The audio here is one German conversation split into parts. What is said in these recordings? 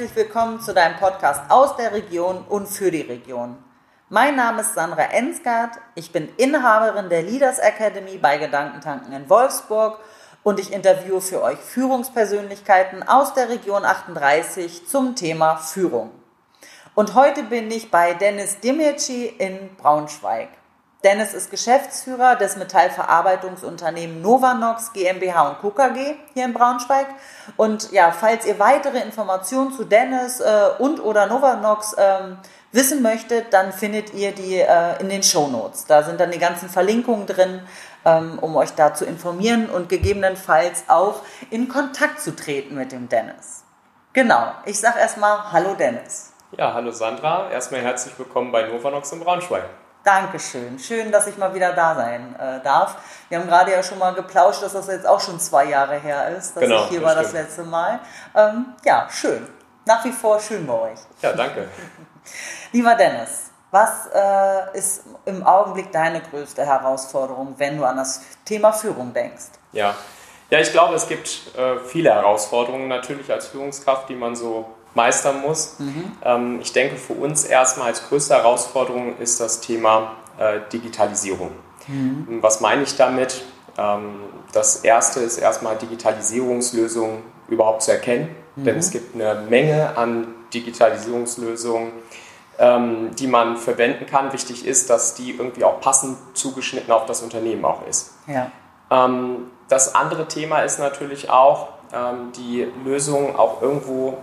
herzlich willkommen zu deinem Podcast aus der Region und für die Region. Mein Name ist Sandra Ensgard, ich bin Inhaberin der Leaders Academy bei Gedankentanken in Wolfsburg und ich interviewe für euch Führungspersönlichkeiten aus der Region 38 zum Thema Führung. Und heute bin ich bei Dennis Dimirci in Braunschweig. Dennis ist Geschäftsführer des Metallverarbeitungsunternehmens Novanox GmbH und Co. KG hier in Braunschweig. Und ja, falls ihr weitere Informationen zu Dennis äh, und oder Novanox ähm, wissen möchtet, dann findet ihr die äh, in den Show Notes. Da sind dann die ganzen Verlinkungen drin, ähm, um euch da zu informieren und gegebenenfalls auch in Kontakt zu treten mit dem Dennis. Genau, ich sage erstmal Hallo Dennis. Ja, hallo Sandra. Erstmal herzlich willkommen bei Novanox in Braunschweig. Dankeschön. Schön, dass ich mal wieder da sein äh, darf. Wir haben gerade ja schon mal geplauscht, dass das jetzt auch schon zwei Jahre her ist, dass genau, ich hier war stimmt. das letzte Mal. Ähm, ja, schön. Nach wie vor schön bei euch. Ja, danke. Lieber Dennis, was äh, ist im Augenblick deine größte Herausforderung, wenn du an das Thema Führung denkst? Ja, ja ich glaube, es gibt äh, viele Herausforderungen natürlich als Führungskraft, die man so meistern muss. Mhm. Ähm, ich denke, für uns erstmal als größte Herausforderung ist das Thema äh, Digitalisierung. Mhm. Was meine ich damit? Ähm, das erste ist erstmal Digitalisierungslösungen überhaupt zu erkennen, denn es gibt eine Menge an Digitalisierungslösungen, ähm, die man verwenden kann. Wichtig ist, dass die irgendwie auch passend zugeschnitten auf das Unternehmen auch ist. Ja. Ähm, das andere Thema ist natürlich auch, ähm, die Lösung auch irgendwo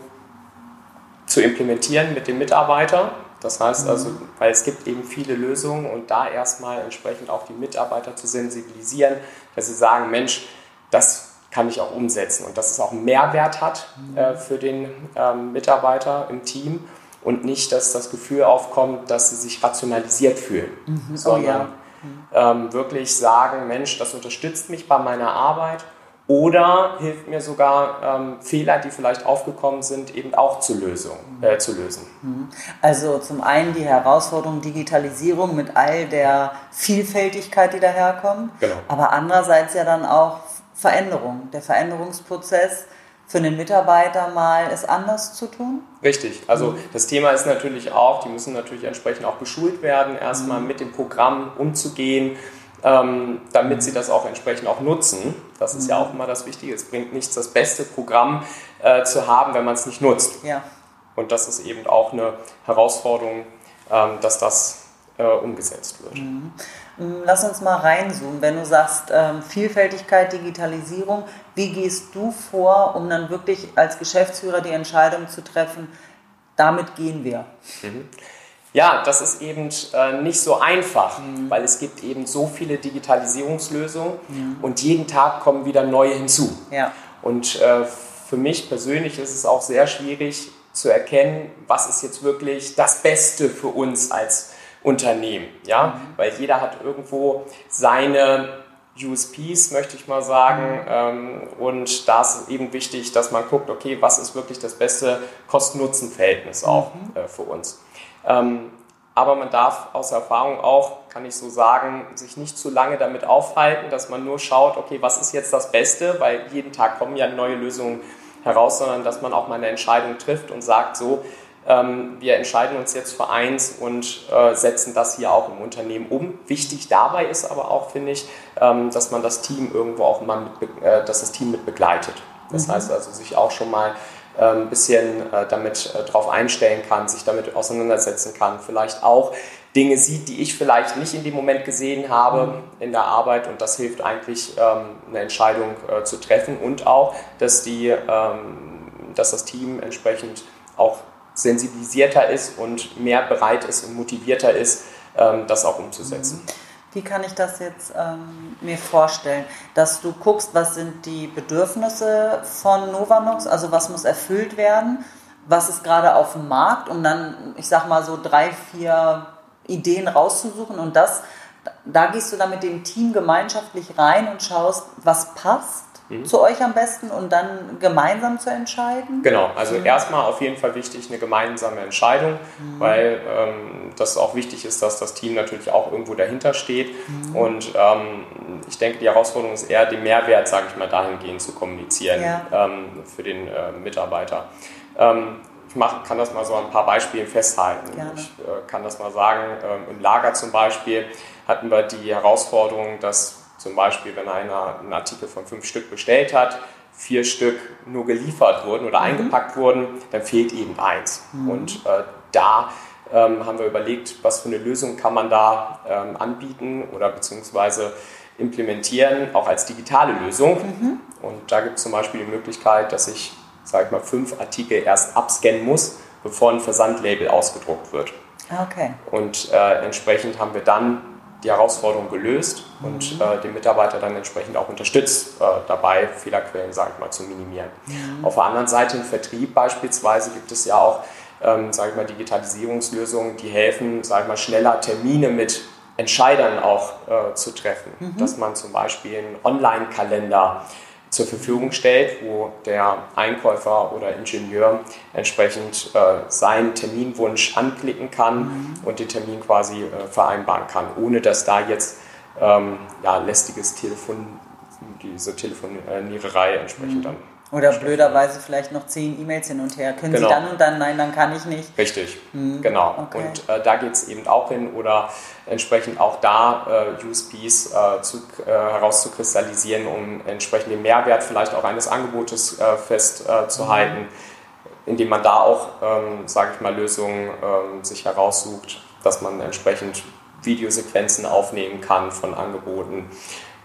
zu implementieren mit dem Mitarbeiter. Das heißt also, weil es gibt eben viele Lösungen und da erstmal entsprechend auch die Mitarbeiter zu sensibilisieren, dass sie sagen, Mensch, das kann ich auch umsetzen und dass es auch einen Mehrwert hat äh, für den ähm, Mitarbeiter im Team und nicht, dass das Gefühl aufkommt, dass sie sich rationalisiert fühlen, sondern ähm, wirklich sagen, Mensch, das unterstützt mich bei meiner Arbeit oder hilft mir sogar ähm, Fehler, die vielleicht aufgekommen sind, eben auch zu, Lösung, äh, zu lösen. Also zum einen die Herausforderung Digitalisierung mit all der Vielfältigkeit, die daherkommt, Genau. aber andererseits ja dann auch Veränderung, der Veränderungsprozess für den Mitarbeiter mal es anders zu tun. Richtig. Also das Thema ist natürlich auch, die müssen natürlich entsprechend auch geschult werden, erstmal mit dem Programm umzugehen, ähm, damit sie das auch entsprechend auch nutzen. Das ist ja auch immer das Wichtige. Es bringt nichts, das beste Programm äh, zu haben, wenn man es nicht nutzt. Ja. Und das ist eben auch eine Herausforderung, ähm, dass das äh, umgesetzt wird. Lass uns mal reinzoomen. Wenn du sagst ähm, Vielfältigkeit, Digitalisierung, wie gehst du vor, um dann wirklich als Geschäftsführer die Entscheidung zu treffen, damit gehen wir? Ja, das ist eben äh, nicht so einfach, weil es gibt eben so viele Digitalisierungslösungen und jeden Tag kommen wieder neue hinzu. Ja. Und äh, für mich persönlich ist es auch sehr schwierig zu erkennen, was ist jetzt wirklich das Beste für uns als Unternehmen. Ja? Weil jeder hat irgendwo seine USPs, möchte ich mal sagen. Ähm, und da ist es eben wichtig, dass man guckt, okay, was ist wirklich das beste Kosten-Nutzen-Verhältnis auch äh, für uns. Ähm, aber man darf aus Erfahrung auch, kann ich so sagen, sich nicht zu lange damit aufhalten, dass man nur schaut, okay, was ist jetzt das Beste, weil jeden Tag kommen ja neue Lösungen heraus, sondern dass man auch mal eine Entscheidung trifft und sagt, so, ähm, wir entscheiden uns jetzt für eins und äh, setzen das hier auch im Unternehmen um. Wichtig dabei ist aber auch, finde ich, ähm, dass man das Team irgendwo auch mal mit, äh, dass das Team mit begleitet. Das heißt also, sich auch schon mal ein bisschen äh, damit äh, drauf einstellen kann, sich damit auseinandersetzen kann, vielleicht auch Dinge sieht, die ich vielleicht nicht in dem Moment gesehen habe in der Arbeit. Und das hilft eigentlich, ähm, eine Entscheidung äh, zu treffen. Und auch, dass, die, ähm, dass das Team entsprechend auch sensibilisierter ist und mehr bereit ist und motivierter ist, ähm, das auch umzusetzen. Wie kann ich das jetzt ähm, mir vorstellen? Dass du guckst, was sind die Bedürfnisse von Novanox, also was muss erfüllt werden, was ist gerade auf dem Markt, um dann, ich sag mal so drei, vier Ideen rauszusuchen. Und das, da gehst du dann mit dem Team gemeinschaftlich rein und schaust, was passt zu euch am besten und dann gemeinsam zu entscheiden. Genau, also erstmal auf jeden Fall wichtig eine gemeinsame Entscheidung, weil ähm, das auch wichtig ist, dass das Team natürlich auch irgendwo dahinter steht. Und ähm, ich denke, die Herausforderung ist eher, den Mehrwert, sage ich mal, dahingehend zu kommunizieren Ja. ähm, für den äh, Mitarbeiter. Ähm, mach, kann das mal so ein paar Beispielen festhalten. Gerne. Ich äh, kann das mal sagen, ähm, im Lager zum Beispiel hatten wir die Herausforderung, dass zum Beispiel, wenn einer einen Artikel von fünf Stück bestellt hat, vier Stück nur geliefert wurden oder mhm. eingepackt wurden, dann fehlt eben eins. Mhm. Und äh, da ähm, haben wir überlegt, was für eine Lösung kann man da ähm, anbieten oder beziehungsweise implementieren, auch als digitale Lösung. Mhm. Und da gibt es zum Beispiel die Möglichkeit, dass ich, sage ich mal, fünf Artikel erst abscannen muss, bevor ein Versandlabel ausgedruckt wird. Okay. Und äh, entsprechend haben wir dann die Herausforderung gelöst mhm. und äh, den Mitarbeiter dann entsprechend auch unterstützt, äh, dabei Fehlerquellen, sage ich mal, zu minimieren. Mhm. Auf der anderen Seite im Vertrieb beispielsweise gibt es ja auch, ähm, sage ich mal, Digitalisierungslösungen, die helfen, sage ich mal, schneller Termine mit Entscheidern auch äh, zu treffen. Mhm. Dass man zum Beispiel einen Online-Kalender zur Verfügung stellt, wo der Einkäufer oder Ingenieur entsprechend äh, seinen Terminwunsch anklicken kann mhm. und den Termin quasi äh, vereinbaren kann, ohne dass da jetzt ähm, ja, lästiges Telefon, diese Telefoniererei entsprechend mhm. dann oder blöderweise vielleicht noch zehn E-Mails hin und her. Können genau. Sie dann und dann? Nein, dann kann ich nicht. Richtig, hm. genau. Okay. Und äh, da geht es eben auch hin oder entsprechend auch da äh, USPs äh, zu, äh, herauszukristallisieren, um entsprechend den Mehrwert vielleicht auch eines Angebotes äh, festzuhalten, mhm. indem man da auch, ähm, sage ich mal, Lösungen ähm, sich heraussucht, dass man entsprechend Videosequenzen aufnehmen kann von Angeboten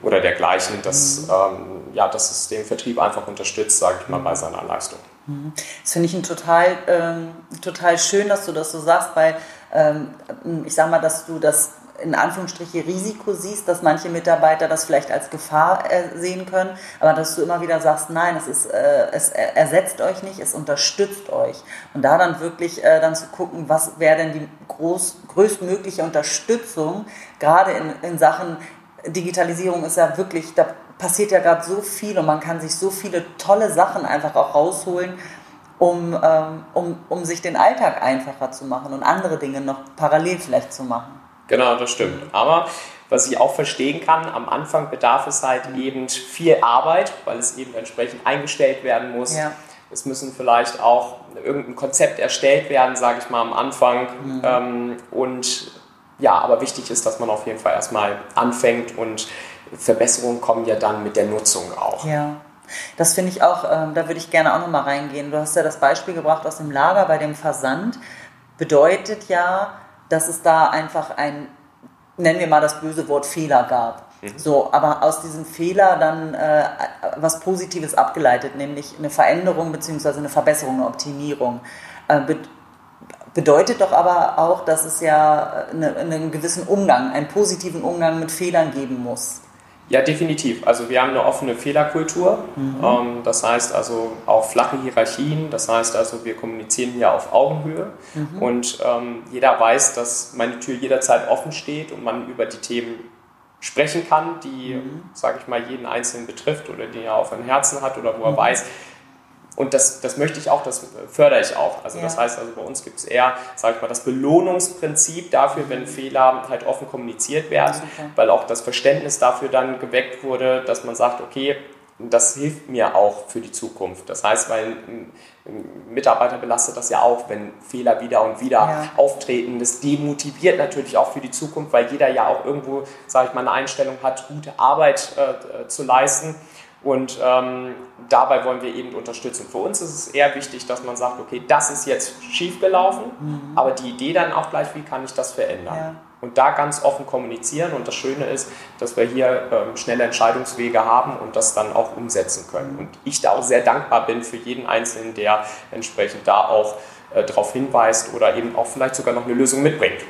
oder dergleichen, dass, mhm. ähm, ja, dass es den Vertrieb einfach unterstützt, sage ich mal, bei seiner Leistung. Mhm. Das finde ich ein total, ähm, total schön, dass du das so sagst, weil ähm, ich sage mal, dass du das in Anführungsstriche Risiko siehst, dass manche Mitarbeiter das vielleicht als Gefahr äh, sehen können, aber dass du immer wieder sagst, nein, es, ist, äh, es ersetzt euch nicht, es unterstützt euch. Und da dann wirklich äh, dann zu gucken, was wäre denn die groß, größtmögliche Unterstützung, gerade in, in Sachen Digitalisierung ist ja wirklich, da passiert ja gerade so viel und man kann sich so viele tolle Sachen einfach auch rausholen, um, ähm, um, um sich den Alltag einfacher zu machen und andere Dinge noch parallel vielleicht zu machen. Genau, das stimmt. Aber was ich auch verstehen kann, am Anfang bedarf es halt eben viel Arbeit, weil es eben entsprechend eingestellt werden muss. Ja. Es müssen vielleicht auch irgendein Konzept erstellt werden, sage ich mal am Anfang. Mhm. Ähm, und ja, aber wichtig ist, dass man auf jeden Fall erstmal anfängt und Verbesserungen kommen ja dann mit der Nutzung auch. Ja. Das finde ich auch, ähm, da würde ich gerne auch nochmal reingehen. Du hast ja das Beispiel gebracht aus dem Lager bei dem Versand. Bedeutet ja, dass es da einfach ein, nennen wir mal das böse Wort Fehler gab. Mhm. So, aber aus diesem Fehler dann äh, was Positives abgeleitet, nämlich eine Veränderung bzw. eine Verbesserung, eine Optimierung. Äh, Bedeutet doch aber auch, dass es ja eine, einen gewissen Umgang, einen positiven Umgang mit Fehlern geben muss. Ja, definitiv. Also wir haben eine offene Fehlerkultur. Mhm. Ähm, das heißt also auch flache Hierarchien. Das heißt also, wir kommunizieren hier auf Augenhöhe. Mhm. Und ähm, jeder weiß, dass meine Tür jederzeit offen steht und man über die Themen sprechen kann, die, mhm. sage ich mal, jeden Einzelnen betrifft oder die er auf dem Herzen hat oder wo er mhm. weiß, und das, das möchte ich auch, das fördere ich auch. Also ja. das heißt, also bei uns gibt es eher, sage ich mal, das Belohnungsprinzip dafür, wenn Fehler halt offen kommuniziert werden, Super. weil auch das Verständnis dafür dann geweckt wurde, dass man sagt, okay, das hilft mir auch für die Zukunft. Das heißt, weil ein, Mitarbeiter belastet das ja auch, wenn Fehler wieder und wieder ja. auftreten. Das demotiviert natürlich auch für die Zukunft, weil jeder ja auch irgendwo, sage ich mal, eine Einstellung hat, gute Arbeit äh, zu leisten. Und ähm, dabei wollen wir eben unterstützen. Für uns ist es eher wichtig, dass man sagt, okay, das ist jetzt schiefgelaufen, mhm. aber die Idee dann auch gleich, wie kann ich das verändern? Ja. Und da ganz offen kommunizieren. Und das Schöne ist, dass wir hier ähm, schnelle Entscheidungswege haben und das dann auch umsetzen können. Mhm. Und ich da auch sehr dankbar bin für jeden Einzelnen, der entsprechend da auch äh, darauf hinweist oder eben auch vielleicht sogar noch eine Lösung mitbringt.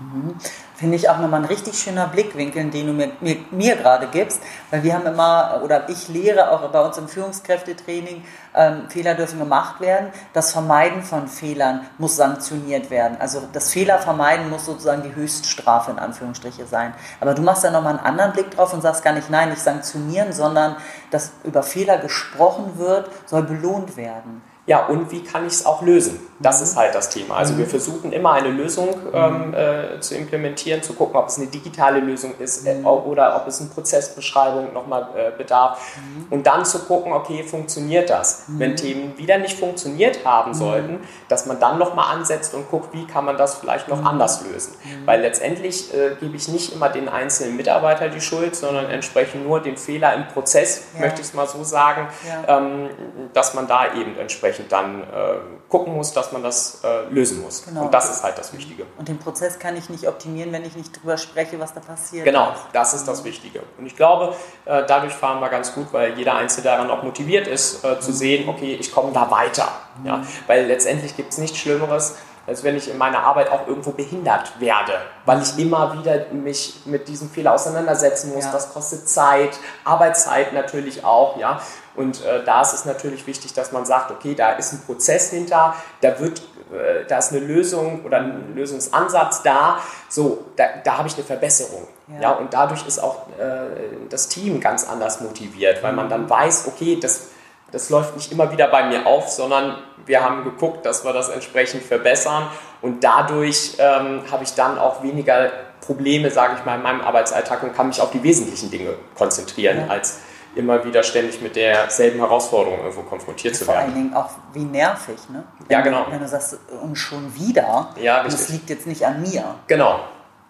Mhm. Finde ich auch nochmal ein richtig schöner Blickwinkel, den du mir, mir, mir, gerade gibst, weil wir haben immer, oder ich lehre auch bei uns im Führungskräftetraining, ähm, Fehler dürfen gemacht werden. Das Vermeiden von Fehlern muss sanktioniert werden. Also das Fehler vermeiden muss sozusagen die Höchststrafe in Anführungsstriche sein. Aber du machst da nochmal einen anderen Blick drauf und sagst gar nicht, nein, nicht sanktionieren, sondern dass über Fehler gesprochen wird, soll belohnt werden. Ja, und wie kann ich es auch lösen? Das mhm. ist halt das Thema. Also wir mhm. versuchen immer eine Lösung ähm, äh, zu implementieren, zu gucken, ob es eine digitale Lösung ist äh, oder ob es eine Prozessbeschreibung nochmal äh, bedarf. Mhm. Und dann zu gucken, okay, funktioniert das? Mhm. Wenn Themen wieder nicht funktioniert haben sollten, dass man dann nochmal ansetzt und guckt, wie kann man das vielleicht noch anders lösen. Weil letztendlich äh, gebe ich nicht immer den einzelnen Mitarbeiter die Schuld, sondern entsprechend nur den Fehler im Prozess, ja. möchte ich es mal so sagen, ja. ähm, dass man da eben entsprechend entsprechend dann äh, gucken muss, dass man das äh, lösen muss. Genau. Und das ist halt das Wichtige. Und den Prozess kann ich nicht optimieren, wenn ich nicht drüber spreche, was da passiert. Genau, das ist das Wichtige. Und ich glaube, äh, dadurch fahren wir ganz gut, weil jeder Einzelne daran auch motiviert ist, äh, zu sehen, okay, ich komme da weiter. Ja? Weil letztendlich gibt es nichts Schlimmeres, als wenn ich in meiner Arbeit auch irgendwo behindert werde, weil ich immer wieder mich mit diesem Fehler auseinandersetzen muss. Ja. Das kostet Zeit, Arbeitszeit natürlich auch, ja. Und äh, da ist es natürlich wichtig, dass man sagt, okay, da ist ein Prozess hinter, da wird, äh, da ist eine Lösung oder ein Lösungsansatz da. So, da, da habe ich eine Verbesserung. Ja. ja und dadurch ist auch äh, das Team ganz anders motiviert, weil man dann weiß, okay, das das läuft nicht immer wieder bei mir auf, sondern wir haben geguckt, dass wir das entsprechend verbessern und dadurch ähm, habe ich dann auch weniger Probleme, sage ich mal, in meinem Arbeitsalltag und kann mich auf die wesentlichen Dinge konzentrieren, ja. als immer wieder ständig mit derselben Herausforderung irgendwo konfrontiert zu werden. Vor allen Dingen auch wie nervig, ne? Wenn ja, genau. Du, wenn du sagst, und schon wieder, ja, und das liegt jetzt nicht an mir. Genau,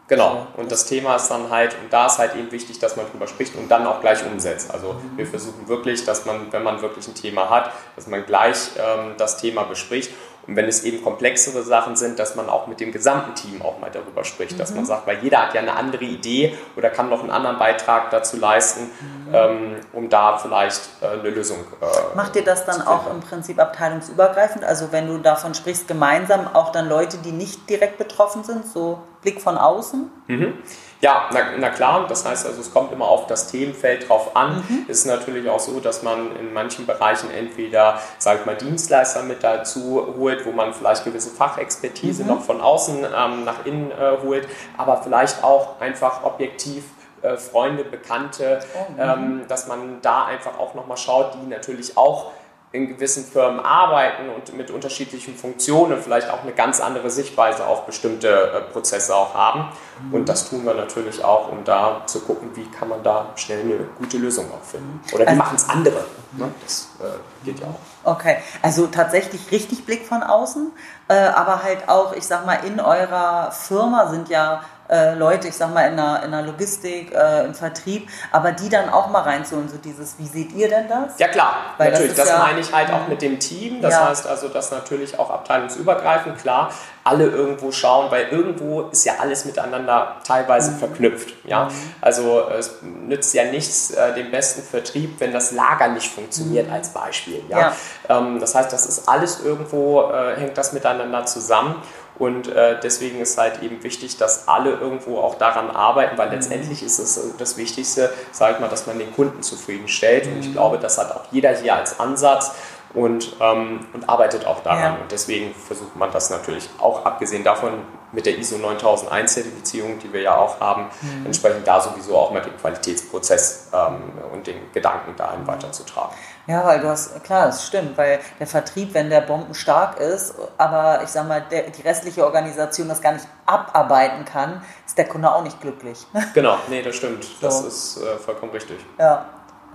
Genau, und das Thema ist dann halt, und da ist halt eben wichtig, dass man drüber spricht und dann auch gleich umsetzt. Also wir versuchen wirklich, dass man, wenn man wirklich ein Thema hat, dass man gleich ähm, das Thema bespricht und wenn es eben komplexere Sachen sind, dass man auch mit dem gesamten Team auch mal darüber spricht, mhm. dass man mhm. sagt, weil jeder hat ja eine andere Idee oder kann noch einen anderen Beitrag dazu leisten, mhm. ähm, um da vielleicht äh, eine Lösung äh, Macht ihr das dann auch im Prinzip abteilungsübergreifend? Also wenn du davon sprichst, gemeinsam auch dann Leute, die nicht direkt betroffen sind, so Blick von außen? Mhm. Ja, na, na, klar, das heißt also, es kommt immer auf das Themenfeld drauf an. Mhm. Es ist natürlich auch so, dass man in manchen Bereichen entweder, sag ich mal, Dienstleister mit dazu holt, wo man vielleicht gewisse Fachexpertise mhm. noch von außen ähm, nach innen äh, holt, aber vielleicht auch einfach objektiv äh, Freunde, Bekannte, oh, mhm. ähm, dass man da einfach auch nochmal schaut, die natürlich auch in gewissen Firmen arbeiten und mit unterschiedlichen Funktionen vielleicht auch eine ganz andere Sichtweise auf bestimmte äh, Prozesse auch haben. Mhm. Und das tun wir natürlich auch, um da zu gucken, wie kann man da schnell eine gute Lösung auch finden. Oder wie also, machen es andere. Ne? Das äh, geht ja auch. Okay, also tatsächlich richtig Blick von außen, äh, aber halt auch, ich sag mal, in eurer Firma sind ja äh, Leute, ich sag mal, in der, in der Logistik, äh, im Vertrieb, aber die dann auch mal reinzuholen, so dieses, wie seht ihr denn das? Ja klar, Weil natürlich, das, das ja, meine ich halt auch mit dem Team, das ja. heißt also, dass natürlich auch abteilungsübergreifend, klar, alle irgendwo schauen, weil irgendwo ist ja alles miteinander teilweise mhm. verknüpft. Ja? Mhm. Also es nützt ja nichts, äh, den besten Vertrieb, wenn das Lager nicht funktioniert, mhm. als Beispiel. Ja? ja. Ähm, das heißt, das ist alles irgendwo, äh, hängt das miteinander zusammen. Und äh, deswegen ist halt eben wichtig, dass alle irgendwo auch daran arbeiten, weil letztendlich ist es das Wichtigste, sage ich mal, dass man den Kunden zufriedenstellt. Und ich glaube, das hat auch jeder hier als Ansatz und, ähm, und arbeitet auch daran. Ja. Und deswegen versucht man das natürlich auch, abgesehen davon, mit der ISO 9001 Zertifizierung, die wir ja auch haben, mhm. entsprechend da sowieso auch mit dem Qualitätsprozess ähm, und den Gedanken dahin weiterzutragen. Ja, weil du hast, klar, das stimmt, weil der Vertrieb, wenn der bombenstark ist, aber ich sag mal, der, die restliche Organisation das gar nicht abarbeiten kann, ist der Kunde auch nicht glücklich. Genau, nee, das stimmt. So. Das ist äh, vollkommen richtig. Ja,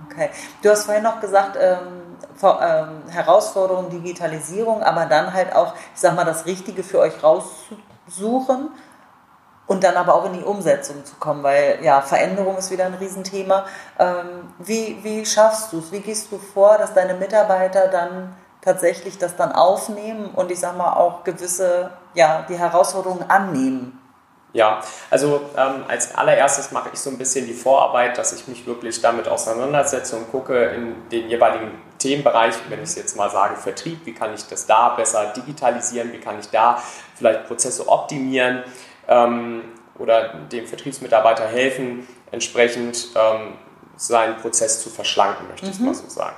okay. Du hast vorhin noch gesagt, ähm, Herausforderung, Digitalisierung, aber dann halt auch, ich sag mal, das Richtige für euch raussuchen und dann aber auch in die Umsetzung zu kommen, weil ja, Veränderung ist wieder ein Riesenthema. Ähm, wie, wie schaffst du es? Wie gehst du vor, dass deine Mitarbeiter dann tatsächlich das dann aufnehmen und ich sag mal auch gewisse, ja, die Herausforderungen annehmen? Ja, also ähm, als allererstes mache ich so ein bisschen die Vorarbeit, dass ich mich wirklich damit auseinandersetze und gucke in den jeweiligen Themenbereich, wenn ich es jetzt mal sage, Vertrieb, wie kann ich das da besser digitalisieren, wie kann ich da vielleicht Prozesse optimieren ähm, oder dem Vertriebsmitarbeiter helfen, entsprechend ähm, seinen Prozess zu verschlanken, möchte ich mhm. mal so sagen.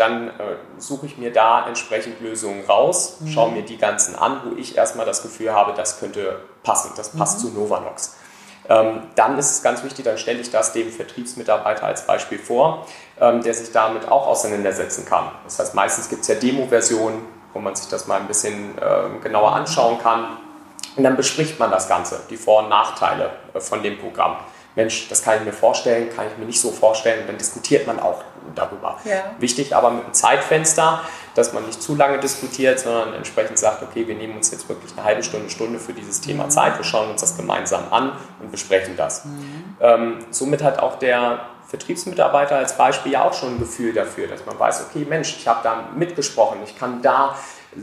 Dann äh, suche ich mir da entsprechend Lösungen raus, mhm. schaue mir die ganzen an, wo ich erstmal das Gefühl habe, das könnte passen, das passt mhm. zu Novanox. ähm, dann ist es ganz wichtig, dann stelle ich das dem Vertriebsmitarbeiter als Beispiel vor, ähm, der sich damit auch auseinandersetzen kann. Das heißt, meistens gibt es ja Demo-Versionen, wo man sich das mal ein bisschen äh, genauer anschauen kann. Und dann bespricht man das Ganze, die Vor- und Nachteile äh, von dem Programm. Mensch, das kann ich mir vorstellen, kann ich mir nicht so vorstellen, dann diskutiert man auch darüber. Ja. Wichtig aber mit einem Zeitfenster, dass man nicht zu lange diskutiert, sondern entsprechend sagt, okay, wir nehmen uns jetzt wirklich eine halbe Stunde, Stunde für dieses Thema mhm. Zeit, wir schauen uns das gemeinsam an und besprechen das. Mhm. Ähm, somit hat auch der Vertriebsmitarbeiter als Beispiel ja auch schon ein Gefühl dafür, dass man weiß, okay, Mensch, ich habe da mitgesprochen, ich kann da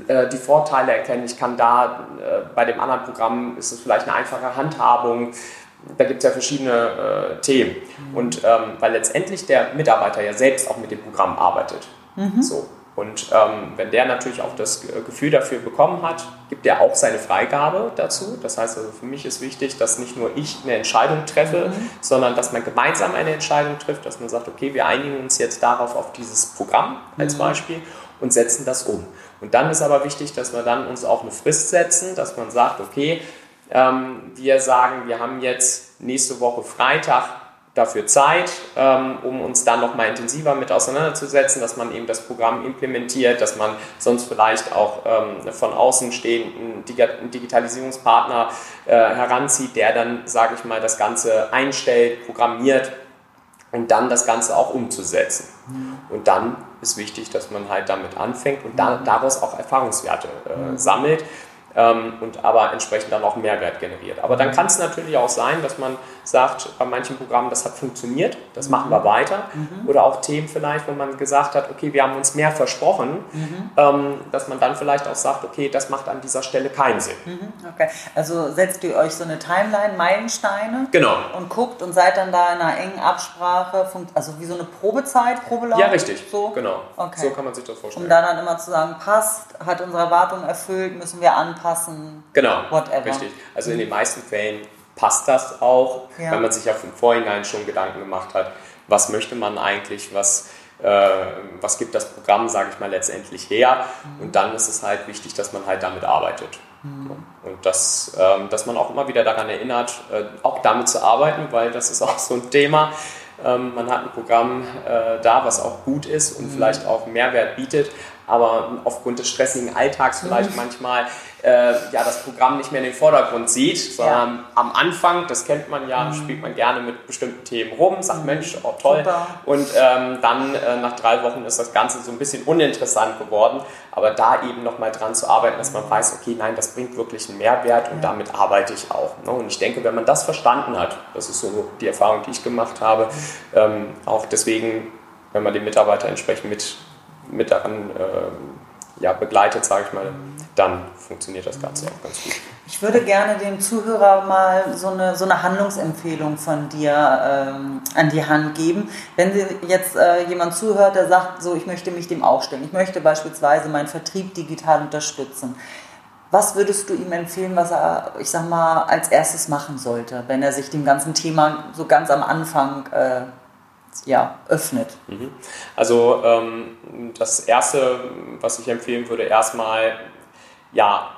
äh, die Vorteile erkennen, ich kann da, äh, bei dem anderen Programm ist es vielleicht eine einfache Handhabung, da gibt es ja verschiedene äh, Themen. Mhm. Und ähm, weil letztendlich der Mitarbeiter ja selbst auch mit dem Programm arbeitet. Mhm. So. Und ähm, wenn der natürlich auch das Gefühl dafür bekommen hat, gibt er auch seine Freigabe dazu. Das heißt also, für mich ist wichtig, dass nicht nur ich eine Entscheidung treffe, mhm. sondern dass man gemeinsam eine Entscheidung trifft, dass man sagt, okay, wir einigen uns jetzt darauf auf dieses Programm als mhm. Beispiel und setzen das um. Und dann ist aber wichtig, dass wir dann uns auch eine Frist setzen, dass man sagt, okay, ähm, wir sagen, wir haben jetzt nächste Woche Freitag dafür Zeit, ähm, um uns dann nochmal intensiver mit auseinanderzusetzen, dass man eben das Programm implementiert, dass man sonst vielleicht auch ähm, von außen stehenden Digitalisierungspartner äh, heranzieht, der dann, sage ich mal, das Ganze einstellt, programmiert und dann das Ganze auch umzusetzen. Mhm. Und dann ist wichtig, dass man halt damit anfängt und da, daraus auch Erfahrungswerte äh, sammelt ähm, und aber entsprechend dann auch Mehrwert generiert. Aber dann kann es natürlich auch sein, dass man sagt, bei manchen Programmen, das hat funktioniert, das machen wir weiter. Mhm. Oder auch Themen vielleicht, wo man gesagt hat, okay, wir haben uns mehr versprochen, mhm. ähm, dass man dann vielleicht auch sagt, okay, das macht an dieser Stelle keinen Sinn. Mhm. Okay, also setzt ihr euch so eine Timeline, Meilensteine genau. und guckt und seid dann da in einer engen Absprache, also wie so eine Probezeit, Probelauf? Ja, richtig, so? genau. Okay. So kann man sich das vorstellen. Um dann, dann immer zu sagen, passt, hat unsere Erwartungen erfüllt, müssen wir anpassen, genau, whatever. richtig. Also in den meisten Fällen passt das auch, ja. wenn man sich ja im Vorhinein schon Gedanken gemacht hat, was möchte man eigentlich, was, äh, was gibt das Programm, sage ich mal, letztendlich her. Mhm. Und dann ist es halt wichtig, dass man halt damit arbeitet. Mhm. Und dass, ähm, dass man auch immer wieder daran erinnert, äh, auch damit zu arbeiten, weil das ist auch so ein Thema. Ähm, man hat ein Programm äh, da, was auch gut ist und mhm. vielleicht auch Mehrwert bietet, aber aufgrund des stressigen Alltags vielleicht mhm. manchmal äh, ja, das Programm nicht mehr in den Vordergrund sieht, sondern ja. am Anfang, das kennt man ja, mhm. spielt man gerne mit bestimmten Themen rum, sagt mhm. Mensch, oh toll. Super. Und ähm, dann äh, nach drei Wochen ist das Ganze so ein bisschen uninteressant geworden. Aber da eben nochmal dran zu arbeiten, dass man weiß, okay, nein, das bringt wirklich einen Mehrwert und ja. damit arbeite ich auch. Ne? Und ich denke, wenn man das verstanden hat, das ist so die Erfahrung, die ich gemacht habe, mhm. ähm, auch deswegen, wenn man den Mitarbeiter entsprechend mit, mit daran äh, ja, begleitet, sage ich mal, dann funktioniert das Ganze auch ganz gut. Ich würde gerne dem Zuhörer mal so eine, so eine Handlungsempfehlung von dir ähm, an die Hand geben. Wenn jetzt äh, jemand zuhört, der sagt, so ich möchte mich dem auch stellen, ich möchte beispielsweise meinen Vertrieb digital unterstützen. Was würdest du ihm empfehlen, was er, ich sag mal, als erstes machen sollte, wenn er sich dem ganzen Thema so ganz am Anfang äh, ja, öffnet? Mhm. Also ähm, das Erste, was ich empfehlen würde, erstmal ja,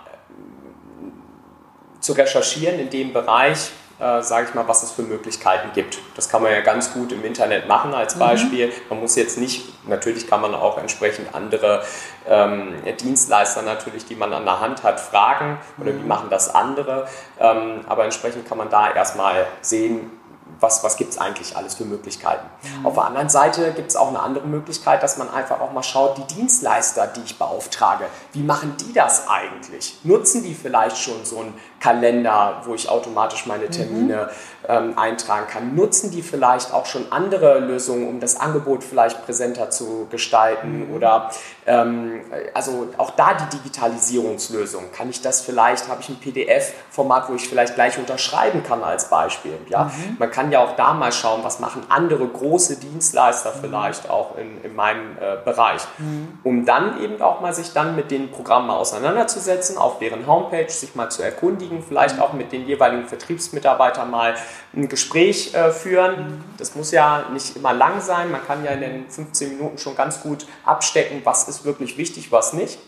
zu recherchieren in dem Bereich, äh, sage ich mal, was es für Möglichkeiten gibt. Das kann man ja ganz gut im Internet machen als mhm. Beispiel. Mhm. Man muss jetzt nicht, natürlich kann man auch entsprechend andere ähm, Dienstleister natürlich, die man an der Hand hat, fragen oder mhm. wie machen das andere. Ähm, aber entsprechend kann man da erstmal sehen, was, was gibt es eigentlich alles für Möglichkeiten. Mhm. Auf der anderen Seite gibt es auch eine andere Möglichkeit, dass man einfach auch mal schaut, die Dienstleister, die ich beauftrage, wie machen die das eigentlich? Nutzen die vielleicht schon so einen Kalender, wo ich automatisch meine mhm. Termine mhm. Ähm, eintragen kann? Nutzen die vielleicht auch schon andere Lösungen, um das Angebot vielleicht präsenter zu gestalten? Mhm. Oder ähm, also auch da die Digitalisierungslösung. Kann ich das vielleicht, habe ich ein PDF-Format, wo ich vielleicht gleich unterschreiben kann als Beispiel? Ja? Mhm. Man kann ja auch da mal schauen, was machen andere große Dienstleister mhm. vielleicht auch in, in meinem äh, Bereich. Mhm. Um dann eben auch mal sich dann mit den Programmen auseinanderzusetzen, auf deren Homepage sich mal zu erkundigen, vielleicht auch mit den jeweiligen Vertriebsmitarbeitern mal ein Gespräch äh, führen. Das muss ja nicht immer lang sein. Man kann ja in den 15 Minuten schon ganz gut abstecken, was ist wirklich wichtig, was nicht.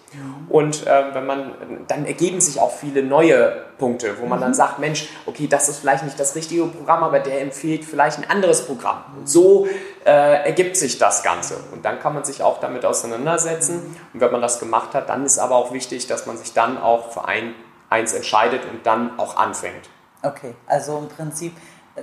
Und äh, wenn man, dann ergeben sich auch viele neue Punkte, wo man mhm. dann sagt, Mensch, okay, das ist vielleicht nicht das richtige Programm, aber der empfiehlt vielleicht ein anderes Programm. Und so äh, ergibt sich das Ganze. Und dann kann man sich auch damit auseinandersetzen. Und wenn man das gemacht hat, dann ist aber auch wichtig, dass man sich dann auch für ein, eins entscheidet und dann auch anfängt. Okay, also im Prinzip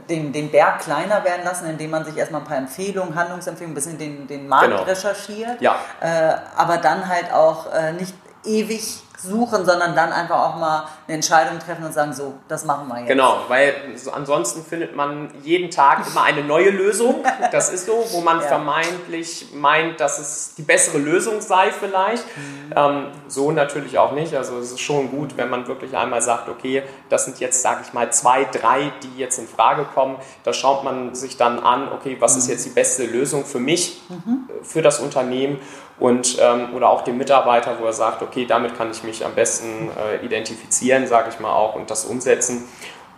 den, den Berg kleiner werden lassen, indem man sich erstmal ein paar Empfehlungen, Handlungsempfehlungen, ein bisschen den, den Markt genau. recherchiert. Ja. Äh, aber dann halt auch äh, nicht ewig suchen, sondern dann einfach auch mal eine Entscheidung treffen und sagen, so, das machen wir jetzt. Genau, weil so ansonsten findet man jeden Tag immer eine neue Lösung. Das ist so, wo man ja. vermeintlich meint, dass es die bessere Lösung sei vielleicht. Mhm. Ähm, so natürlich auch nicht. Also es ist schon gut, wenn man wirklich einmal sagt, okay, das sind jetzt, sage ich mal, zwei, drei, die jetzt in Frage kommen. Da schaut man sich dann an, okay, was mhm. ist jetzt die beste Lösung für mich, mhm. für das Unternehmen und ähm, oder auch dem Mitarbeiter, wo er sagt, okay, damit kann ich mich am besten äh, identifizieren, sage ich mal auch, und das umsetzen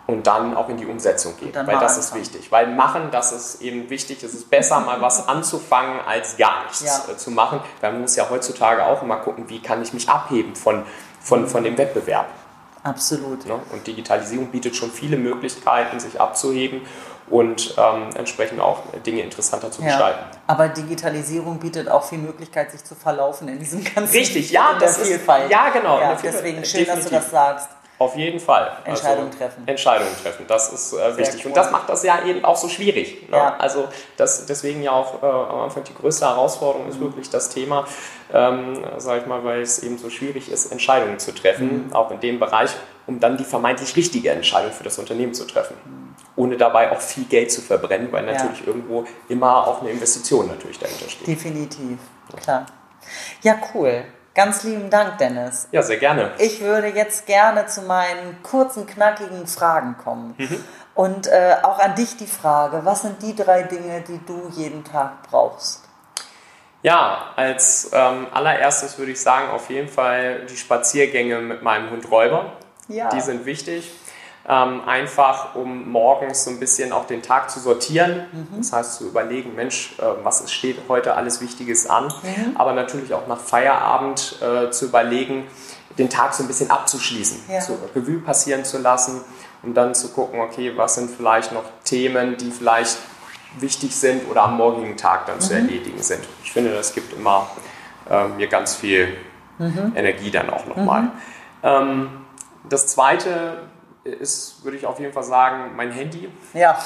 und dann auch in die Umsetzung gehen, weil das ist wichtig. Weil machen, das ist eben wichtig. Es ist besser, mal was anzufangen, als gar nichts ja. äh, zu machen. Weil man muss ja heutzutage auch immer gucken, wie kann ich mich abheben von, von, von dem Wettbewerb. Absolut. Ne? Und Digitalisierung bietet schon viele Möglichkeiten, sich abzuheben und ähm, entsprechend auch Dinge interessanter zu gestalten. aber Digitalisierung bietet auch viel Möglichkeit, sich zu verlaufen in diesem ganzen Richtig, ja, das ist ja genau. Ja, deswegen schön, definitiv. dass du das sagst. Auf jeden Fall. Entscheidungen also, treffen. Entscheidungen treffen, das ist äh, wichtig. Cool. Und das macht das ja eben auch so schwierig. Ne? Ja. Also das, deswegen ja auch äh, am Anfang die größte Herausforderung ist mhm. wirklich das Thema, ähm, sage ich mal, weil es eben so schwierig ist, Entscheidungen zu treffen, mhm. auch in dem Bereich, um dann die vermeintlich richtige Entscheidung für das Unternehmen zu treffen. Mhm. Ohne dabei auch viel Geld zu verbrennen, weil natürlich ja. irgendwo immer auch eine Investition natürlich dahinter steht. Definitiv, klar. Ja, cool. Ganz lieben Dank, Dennis. Ja, sehr gerne. Ich würde jetzt gerne zu meinen kurzen, knackigen Fragen kommen. Mhm. Und äh, auch an dich die Frage, was sind die drei Dinge, die du jeden Tag brauchst? Ja, als ähm, allererstes würde ich sagen, auf jeden Fall die Spaziergänge mit meinem Hund Räuber. Ja. Die sind wichtig. Ähm, einfach um morgens so ein bisschen auch den Tag zu sortieren. Mhm. Das heißt zu überlegen, Mensch, äh, was steht heute alles Wichtiges an. Mhm. Aber natürlich auch nach Feierabend äh, zu überlegen, den Tag so ein bisschen abzuschließen, ja. so Revue passieren zu lassen und dann zu gucken, okay, was sind vielleicht noch Themen, die vielleicht wichtig sind oder am morgigen Tag dann mhm. zu erledigen sind. Ich finde, das gibt immer äh, mir ganz viel mhm. Energie dann auch nochmal. Mhm. Ähm, das zweite ist, würde ich auf jeden Fall sagen, mein Handy. Ja.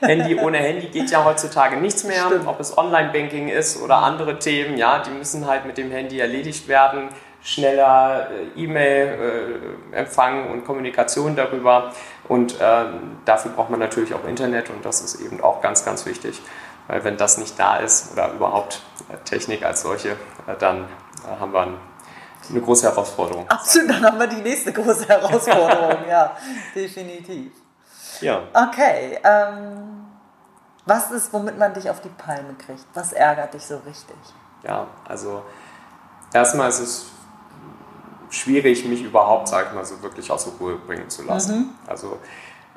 Handy ohne Handy geht ja heutzutage nichts mehr, Stimmt. ob es Online-Banking ist oder andere Themen, ja, die müssen halt mit dem Handy erledigt werden. Schneller äh, E-Mail-Empfang äh, und Kommunikation darüber. Und äh, dafür braucht man natürlich auch Internet und das ist eben auch ganz, ganz wichtig. Weil wenn das nicht da ist oder überhaupt äh, Technik als solche, äh, dann äh, haben wir ein eine große Herausforderung. Absolut, dann haben wir die nächste große Herausforderung, ja, definitiv. Ja. Okay, ähm, was ist, womit man dich auf die Palme kriegt? Was ärgert dich so richtig? Ja, also erstmal ist es schwierig, mich überhaupt, sag ich mal, so wirklich aus der Ruhe bringen zu lassen. Mhm. Also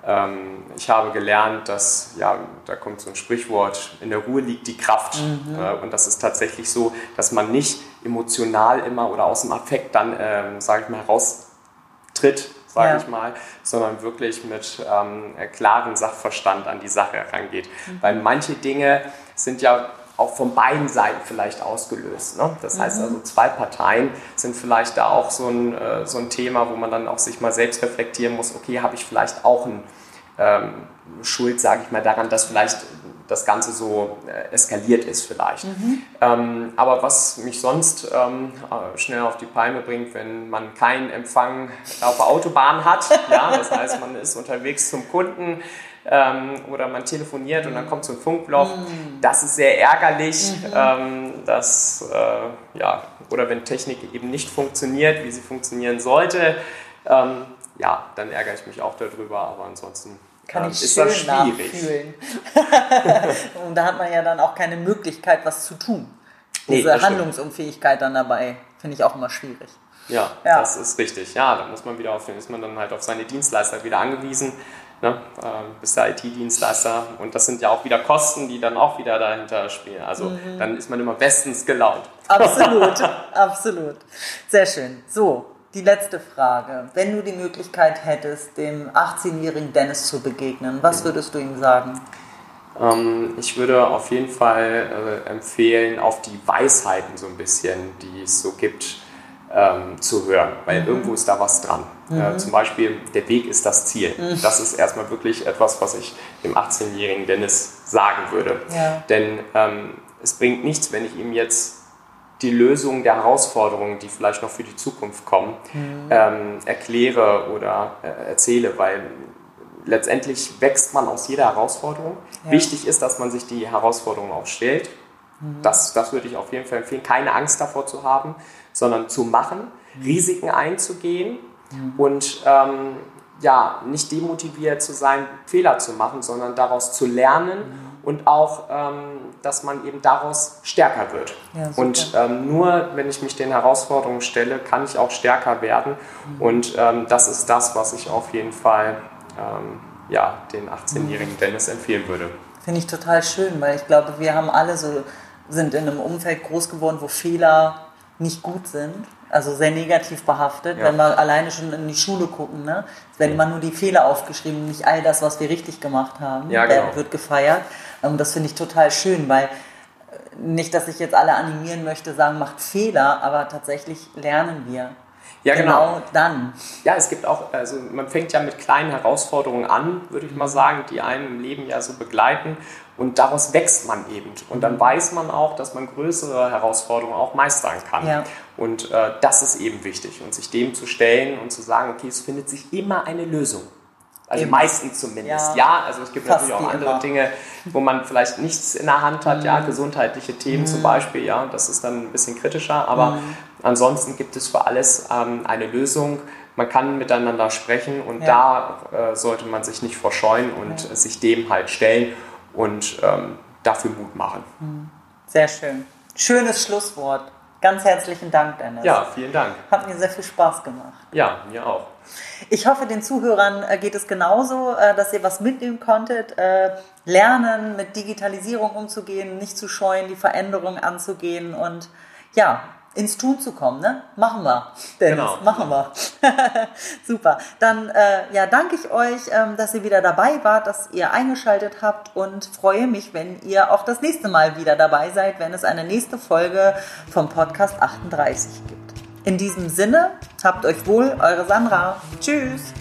ähm, ich habe gelernt, dass, ja, da kommt so ein Sprichwort, in der Ruhe liegt die Kraft. Mhm. Äh, und das ist tatsächlich so, dass man nicht emotional immer oder aus dem Affekt dann, ähm, sage ich mal, heraustritt, sage ja. ich mal, sondern wirklich mit ähm, klarem Sachverstand an die Sache herangeht. Mhm. Weil manche Dinge sind ja auch von beiden Seiten vielleicht ausgelöst. Ne? Das heißt mhm. also, zwei Parteien sind vielleicht da auch so ein, äh, so ein Thema, wo man dann auch sich mal selbst reflektieren muss, okay, habe ich vielleicht auch ein ähm, Schuld, sage ich mal, daran, dass vielleicht das Ganze so äh, eskaliert ist vielleicht. Mhm. Ähm, aber was mich sonst ähm, äh, schnell auf die Palme bringt, wenn man keinen Empfang auf der Autobahn hat, ja, das heißt, man ist unterwegs zum Kunden, ähm, oder man telefoniert und dann kommt so ein Funkloch. Mhm. Das ist sehr ärgerlich. Mhm. Ähm, dass, äh, ja, oder wenn Technik eben nicht funktioniert, wie sie funktionieren sollte, ähm, ja, dann ärgere ich mich auch darüber, aber ansonsten kann ich ist schön das schwierig. und da hat man ja dann auch keine Möglichkeit, was zu tun. Diese nee, Handlungsunfähigkeit dann dabei finde ich auch immer schwierig. Ja, ja, das ist richtig. Ja, da muss man wieder auf, ist man dann halt auf seine Dienstleister wieder angewiesen. Ne? Äh, bist der IT-Dienstleister und das sind ja auch wieder Kosten, die dann auch wieder dahinter spielen. Also mhm. dann ist man immer bestens gelaunt. Absolut, absolut. Sehr schön. So, die letzte Frage. Wenn du die Möglichkeit hättest, dem 18-jährigen Dennis zu begegnen, was würdest du ihm sagen? Ähm, ich würde auf jeden Fall äh, empfehlen, auf die Weisheiten so ein bisschen, die es so gibt, ähm, zu hören, weil mhm. irgendwo ist da was dran. Äh, mhm. Äh, zum Beispiel, der Weg ist das Ziel. Mhm. Das ist erstmal wirklich etwas, was ich dem 18-jährigen Dennis sagen würde. Ja. Denn ähm, es bringt nichts, wenn ich ihm jetzt die Lösung der Herausforderungen, die vielleicht noch für die Zukunft kommen, mhm. ähm, erkläre oder äh, erzähle, weil letztendlich wächst man aus jeder Herausforderung. Ja. Wichtig ist, dass man sich die Herausforderung auch stellt. Mhm. Das, das würde ich auf jeden Fall empfehlen, keine Angst davor zu haben, sondern zu machen, mhm. Risiken einzugehen mhm. und ähm, ja, nicht demotiviert zu sein, Fehler zu machen, sondern daraus zu lernen mhm. und auch, ähm, dass man eben daraus stärker wird. Ja, und ähm, nur wenn ich mich den Herausforderungen stelle, kann ich auch stärker werden. Mhm. Und ähm, das ist das, was ich auf jeden Fall ähm, ja, den 18-jährigen mhm. Dennis empfehlen würde. Finde ich total schön, weil ich glaube, wir haben alle so, sind in einem Umfeld groß geworden, wo Fehler nicht gut sind, also sehr negativ behaftet, ja. wenn wir alleine schon in die Schule gucken. Ne? Es werden immer nur die Fehler aufgeschrieben, nicht all das, was wir richtig gemacht haben, ja, genau. wird gefeiert. Und ähm, das finde ich total schön, weil äh, nicht, dass ich jetzt alle animieren möchte, sagen, macht Fehler, aber tatsächlich lernen wir. Ja, genau. genau. dann. Ja, es gibt auch, also man fängt ja mit kleinen Herausforderungen an, würde ich mal sagen, die einen im Leben ja so begleiten. Und daraus wächst man eben. Und dann weiß man auch, dass man größere Herausforderungen auch meistern kann. Ja. Und äh, das ist eben wichtig. Und sich dem zu stellen und zu sagen, okay, es findet sich immer eine Lösung. Also Eben. meistens zumindest. Ja, ja also es gibt Fast natürlich auch andere immer. Dinge, wo man vielleicht nichts in der Hand hat, mhm. ja, gesundheitliche Themen mhm. zum Beispiel, ja, das ist dann ein bisschen kritischer, aber mhm. ansonsten gibt es für alles ähm, eine Lösung. Man kann miteinander sprechen und ja. da äh, sollte man sich nicht verscheuen und ja. sich dem halt stellen und ähm, dafür Mut machen. Mhm. Sehr schön. Schönes Schlusswort. Ganz herzlichen Dank, Dennis. Ja, vielen Dank. Hat mir sehr viel Spaß gemacht. Ja, mir auch. Ich hoffe, den Zuhörern äh, geht es genauso, äh, dass ihr was mitnehmen konntet. Äh, lernen, mit Digitalisierung umzugehen, nicht zu scheuen, die Veränderungen anzugehen und ja, ins Tun zu kommen, ne? Machen wir. Dennis, genau. machen wir. Super. Dann äh, ja, danke ich euch, ähm, dass ihr wieder dabei wart, dass ihr eingeschaltet habt und freue mich, wenn ihr auch das nächste Mal wieder dabei seid, wenn es eine nächste Folge vom Podcast 38 gibt. In diesem Sinne, habt euch wohl, eure Sandra. Tschüss.